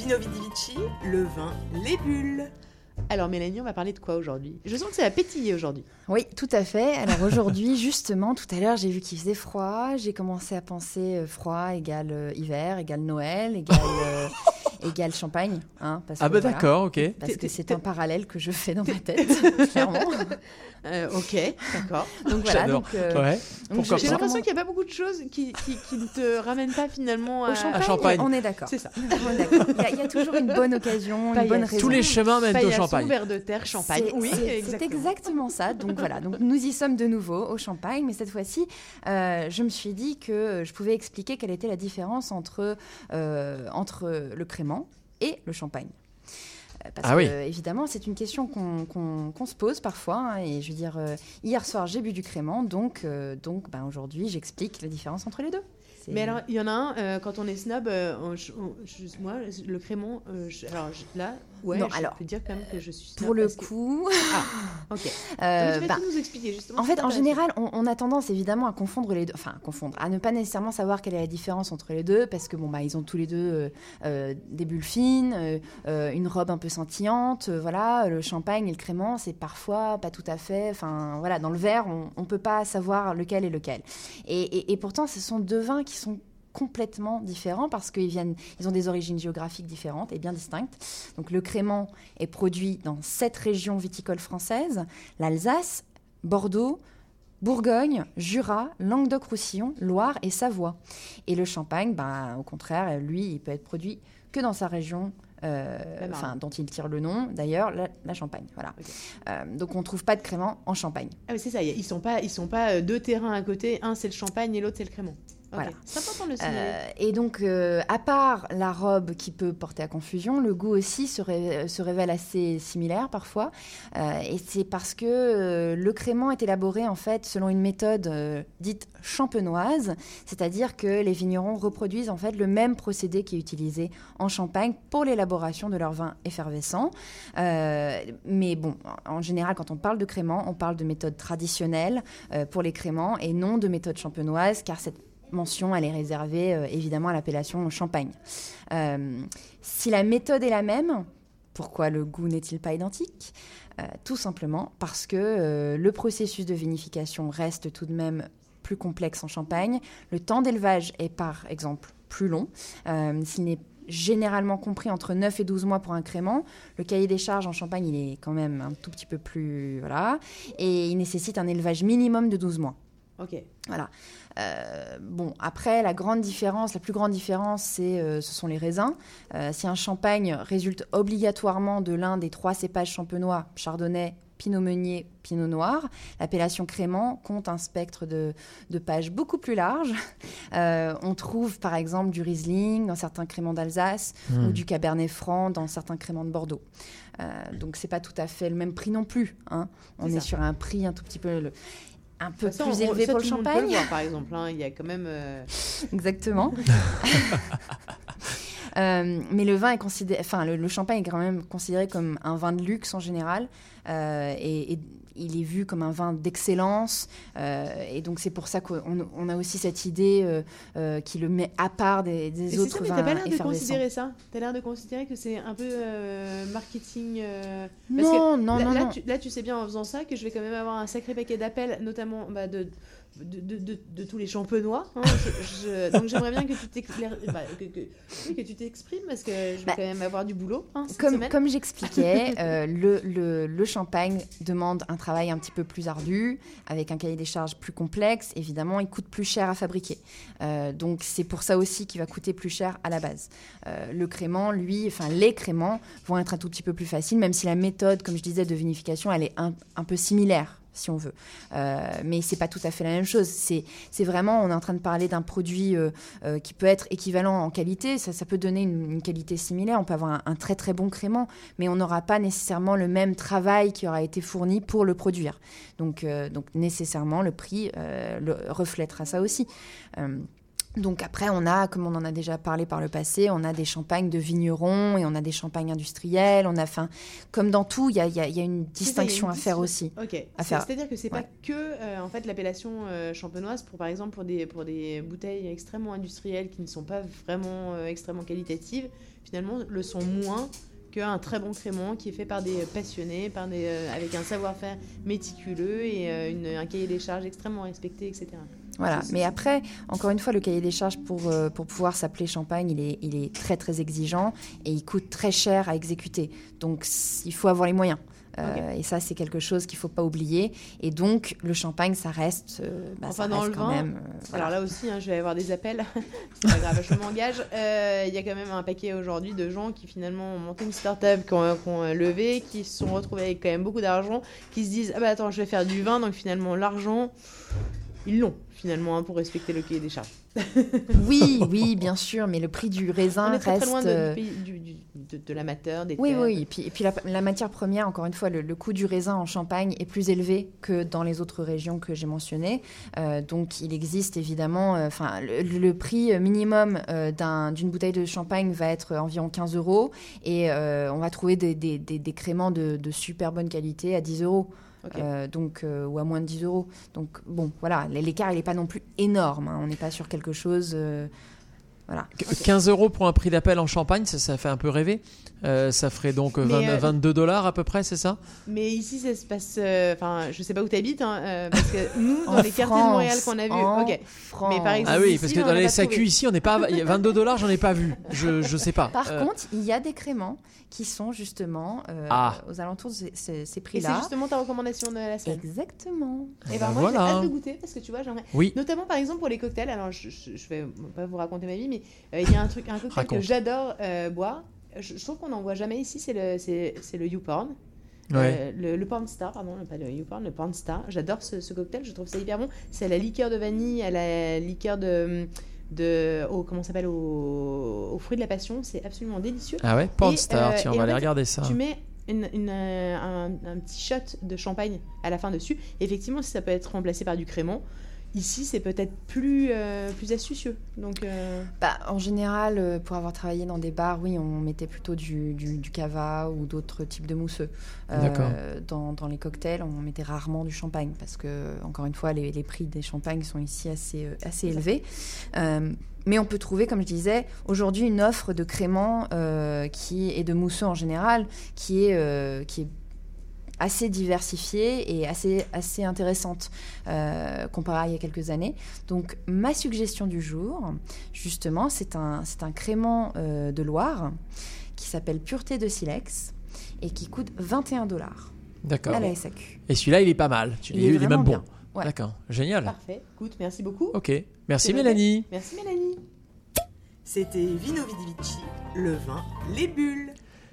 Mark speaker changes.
Speaker 1: Vino Vidivici, le vin, les bulles. Alors Mélanie, on va parler de quoi aujourd'hui? Je sens que ça va pétiller aujourd'hui.
Speaker 2: Oui, tout à fait. Alors aujourd'hui, justement, tout à l'heure, j'ai vu qu'il faisait froid. J'ai commencé à penser euh, froid égale euh, hiver, égale Noël, égale, euh, égale champagne. Hein, parce
Speaker 3: Ah
Speaker 2: que
Speaker 3: bah
Speaker 2: voilà.
Speaker 3: d'accord, ok.
Speaker 2: Parce que c'est un parallèle que je fais dans ma tête, clairement.
Speaker 1: Euh, ok, d'accord.
Speaker 2: Donc voilà.
Speaker 3: J'adore.
Speaker 2: Donc, euh,
Speaker 3: Ouais.
Speaker 2: donc
Speaker 1: J'ai l'impression qu'il n'y a pas beaucoup de choses qui, qui, qui ne te ramènent pas finalement à...
Speaker 2: Au champagne,
Speaker 3: champagne.
Speaker 2: on est d'accord.
Speaker 1: C'est ça.
Speaker 2: Il y, a- il y a toujours une bonne occasion, une
Speaker 1: Paillasson.
Speaker 2: bonne raison.
Speaker 3: Tous les chemins mènent au champagne.
Speaker 1: verre de terre, champagne. Oui,
Speaker 2: c'est- c'est
Speaker 1: exactement.
Speaker 2: ça. Donc voilà, donc nous y sommes de nouveau au champagne, mais cette fois-ci, euh, je me suis dit que je pouvais expliquer quelle était la différence entre, euh, entre le et le champagne. Euh, Parce
Speaker 3: Ah
Speaker 2: que,
Speaker 3: oui.
Speaker 2: évidemment, c'est une question qu'on se pose parfois. hein, et je veux dire, euh, hier soir, j'ai bu du crément, donc, euh, donc ben, aujourd'hui, j'explique la différence entre les deux.
Speaker 1: Mais alors, il y en a un, euh, quand on est snob, euh, on- je- on- je- moi, le crémant, euh, je- alors je- là, ouais,
Speaker 2: Non,
Speaker 1: je
Speaker 2: alors,
Speaker 1: peux dire quand même que je suis snob.
Speaker 2: pour le
Speaker 1: parce que-
Speaker 2: coup,
Speaker 1: Ok.
Speaker 2: euh,
Speaker 1: Donc, tu vas
Speaker 2: ben,
Speaker 1: tout nous expliquer, justement.
Speaker 2: En fait, en général, on, on a tendance évidemment à confondre les deux, enfin à confondre, à ne pas nécessairement savoir quelle est la différence entre les deux, parce que bon bah ils ont tous les deux euh, euh, des bulles fines, euh, euh, une robe un peu scintillante, euh, voilà. Le champagne et le crément, c'est parfois pas tout à fait, enfin voilà, dans le verre, on, on peut pas savoir lequel est lequel. Et, et- et pourtant, ce sont deux vins qui sont complètement différents parce qu'ils viennent, ils ont des origines géographiques différentes et bien distinctes. Donc le crément est produit dans sept régions viticoles françaises l'Alsace, Bordeaux, Bourgogne, Jura, Languedoc-Roussillon, Loire et Savoie. Et le champagne, ben, au contraire, lui, il peut être produit que dans sa région. euh, dont il tire le nom, d'ailleurs, la, la Champagne. Voilà. Euh, donc, on ne trouve pas de crément en Champagne.
Speaker 1: Ah, mais c'est ça, ils sont pas, ils sont pas euh, deux terrains à côté, un c'est le champagne et l'autre c'est le crémant.
Speaker 2: Voilà.
Speaker 1: C'est important de le signaler.
Speaker 2: Euh, et donc, euh, à part la robe qui peut porter à confusion, le goût aussi se, ré- se révèle assez similaire parfois. Euh, et c'est parce que le crément est élaboré en fait selon une méthode dite champenoise, c'est-à-dire que les vignerons reproduisent en fait le même procédé qui est utilisé en Champagne pour l'élaboration de leur vin effervescent. Mais bon, en général, quand on parle de crément, on parle de méthode traditionnelle pour les créments et non de méthode champenoise, car cette mention, elle est réservée euh, évidemment à l'appellation champagne. Euh, si la méthode est la même, pourquoi le goût n'est-il pas identique? Euh, Tout simplement parce que le processus de vinification reste tout de même plus complexe en Champagne. Le temps d'élevage est par exemple plus long. S'il n'est généralement compris entre 9 et 12 mois pour un crément. Le cahier des charges en Champagne, il est quand même un tout petit peu plus... Voilà. Et il nécessite un élevage minimum de 12 mois.
Speaker 1: Ok.
Speaker 2: Voilà. Euh, bon, après, la grande différence, la plus grande différence, c'est, euh, ce sont les raisins. Euh, si un champagne résulte obligatoirement de l'un des trois cépages champenois, chardonnay, pinot meunier, pinot noir, l'appellation crément compte un spectre de, de pages beaucoup plus large. Euh, on trouve par exemple du Riesling dans certains créments d'Alsace
Speaker 3: Hmm.
Speaker 2: ou du Cabernet Franc dans certains créments de Bordeaux. Euh, donc c'est pas tout à fait le même prix non plus. hein. On est sur un prix un tout petit peu le- un peu
Speaker 1: façon,
Speaker 2: plus élevé pour le champagne.
Speaker 1: voir, par exemple, hein. il y a quand même. euh,
Speaker 2: Exactement. Euh, mais le vin est considéré, enfin le, le champagne est quand même considéré comme un vin de luxe en général, euh, et, et il est vu comme un vin d'excellence, euh, et donc c'est pour ça qu'on on a aussi cette idée qui le met à part des, des
Speaker 1: Mais c'est
Speaker 2: autres
Speaker 1: ça, mais
Speaker 2: vins
Speaker 1: t'as pas l'air de considérer ça? T'as l'air de considérer que c'est un peu marketing. parce
Speaker 2: Non, non,
Speaker 1: là,
Speaker 2: non,
Speaker 1: là,
Speaker 2: non.
Speaker 1: Tu, là, tu sais bien en faisant ça que je vais quand même avoir un sacré paquet d'appels, notamment bah, de, de, de, de- de tous les champenois. hein. Je- je- donc j'aimerais bien que tu bah, que, que- oui, que tu t'exprimes parce que je vais
Speaker 2: Bah,
Speaker 1: quand même avoir du boulot hein, cette
Speaker 2: Comme, j'expliquais, euh, le, le- le champagne demande un travail un petit peu plus ardu, avec un cahier des charges plus complexe. Évidemment, il coûte plus cher à fabriquer. Euh, donc c'est pour ça aussi qu'il va coûter plus cher à la base. Euh, le crément, lui, enfin les créments vont être un tout petit peu plus faciles, même si la méthode, comme je disais, de vinification, elle est un, un peu similaire si on veut. Euh, mais c'est pas tout à fait la même chose. C'est vraiment, on est en train de parler d'un produit euh, euh, qui peut être équivalent en qualité. Ça, peut donner une, qualité similaire. On peut avoir un, très très bon crément, mais on n'aura pas nécessairement le même travail qui aura été fourni pour le produire. Donc, euh, donc nécessairement, le prix reflètera ça aussi. Donc après, on a, comme on en a déjà parlé par le passé, on a des champagnes de vignerons et on a des champagnes industriels. On a, fin, comme dans tout, il y a, y a, une distinction à faire aussi.
Speaker 1: Ok. C'est-à-dire que c'est pas que euh, en fait l'appellation euh, champenoise pour par exemple pour des pour des bouteilles extrêmement industrielles qui ne sont pas vraiment euh, extrêmement qualitatives, finalement le sont moins qu'un très bon crément qui est fait par des passionnés, par des, avec un savoir-faire méticuleux et un cahier des charges extrêmement respecté, etc.
Speaker 2: Voilà. Mais après, encore une fois, le cahier des charges pour, euh, pour pouvoir s'appeler champagne, il est, il est très très exigeant et il coûte très cher à exécuter. Donc il faut avoir les moyens. Euh, et ça, c'est quelque chose qu'il ne faut pas oublier. Et donc, le champagne, ça reste, euh, bah,
Speaker 1: enfin,
Speaker 2: dans
Speaker 1: le
Speaker 2: quand même.
Speaker 1: Alors là aussi, hein, je vais avoir des appels. c'est pas grave, je m'engage. Il y a quand même un paquet aujourd'hui de gens qui finalement ont monté une start-up, qui ont, levé, qui se sont retrouvés avec quand même beaucoup d'argent, qui se disent Ah bah attends, je vais faire du vin. Donc finalement, l'argent, ils l'ont finalement hein, pour respecter le cahier des charges.
Speaker 2: oui, oui, bien sûr, mais le prix du raisin reste très
Speaker 1: loin de, de, l'amateur, des
Speaker 2: Oui, oui, et puis, et puis la, matière première, encore une fois, le, coût du raisin en Champagne est plus élevé que dans les autres régions que j'ai mentionnées. Euh, donc, il existe évidemment, euh, enfin, le, prix minimum euh, d'une bouteille de champagne va être environ 15 euros, et on va trouver des, des, des créments de, super bonne qualité à 10 euros. Euh, donc, euh, ou à moins de 10 euros. Donc, bon, voilà, l'écart, il n'est pas non plus énorme. Hein. On n'est pas sur quelque chose. Euh, voilà.
Speaker 3: 15 euros pour un prix d'appel en Champagne, ça, ça fait un peu rêver. ça ferait donc 22 dollars à peu près, c'est ça?
Speaker 1: Mais ici, ça se passe. Enfin, je sais pas où tu habites, hein, parce que nous, dans les quartiers de Montréal qu'on a vus. Ok.
Speaker 3: Mais par exemple, ah oui, parce que dans les SAQ ici, on n'est pas. 22 dollars, j'en ai pas vu. Je, je sais pas.
Speaker 2: Par contre, il y a des créments qui sont justement euh, ah. aux alentours de ces, prix-là.
Speaker 1: Et c'est justement ta recommandation de la semaine.
Speaker 2: Exactement.
Speaker 1: Et ben, moi, j'ai hâte de goûter parce que tu vois, j'aimerais. Oui. Notamment par exemple pour les cocktails. Alors, je, je, vais pas vous raconter ma vie, mais euh, il y a un truc, un cocktail que j'adore euh, boire. Je, trouve qu'on n'en voit jamais ici. C'est le, c'est, le YouPorn. Ouais. le, le Porn Star, pardon, pas le YouPorn, le Porn Star. J'adore ce, ce, cocktail, je trouve ça hyper bon. C'est la liqueur de vanille, à la liqueur de, de au, comment s'appelle au, fruit de la passion c'est absolument délicieux
Speaker 3: ah ouais Porn Star euh, tiens on va aller regarder ça
Speaker 1: tu mets une, euh, un, petit shot de champagne à la fin dessus effectivement si ça peut être remplacé par du crément Ici, c'est peut-être plus, euh, plus astucieux. Donc, euh,
Speaker 2: bah, en général, euh, pour avoir travaillé dans des bars, oui, on mettait plutôt du, du, cava ou d'autres types de mousseux. Dans, dans, les cocktails, on mettait rarement du champagne parce que, encore une fois, les, les prix des champagnes sont ici assez, assez élevés. mais on peut trouver, comme je disais, aujourd'hui une offre de créments qui, et de mousseux en général qui est, qui est assez diversifiée et assez, assez intéressante euh, comparée à il y a quelques années. Donc ma suggestion du jour, justement, c'est un, c'est un crément euh, de Loire qui s'appelle Pureté de Silex et qui coûte 21 dollars
Speaker 3: à
Speaker 2: la SAQ.
Speaker 3: Et celui-là, il est pas mal. Tu il, est, il est même bon. D'accord, génial.
Speaker 1: Parfait. Écoute, merci beaucoup.
Speaker 3: Ok, merci Mélanie.
Speaker 1: Merci Mélanie.
Speaker 4: C'était Vino Vidivici, le vin, les bulles.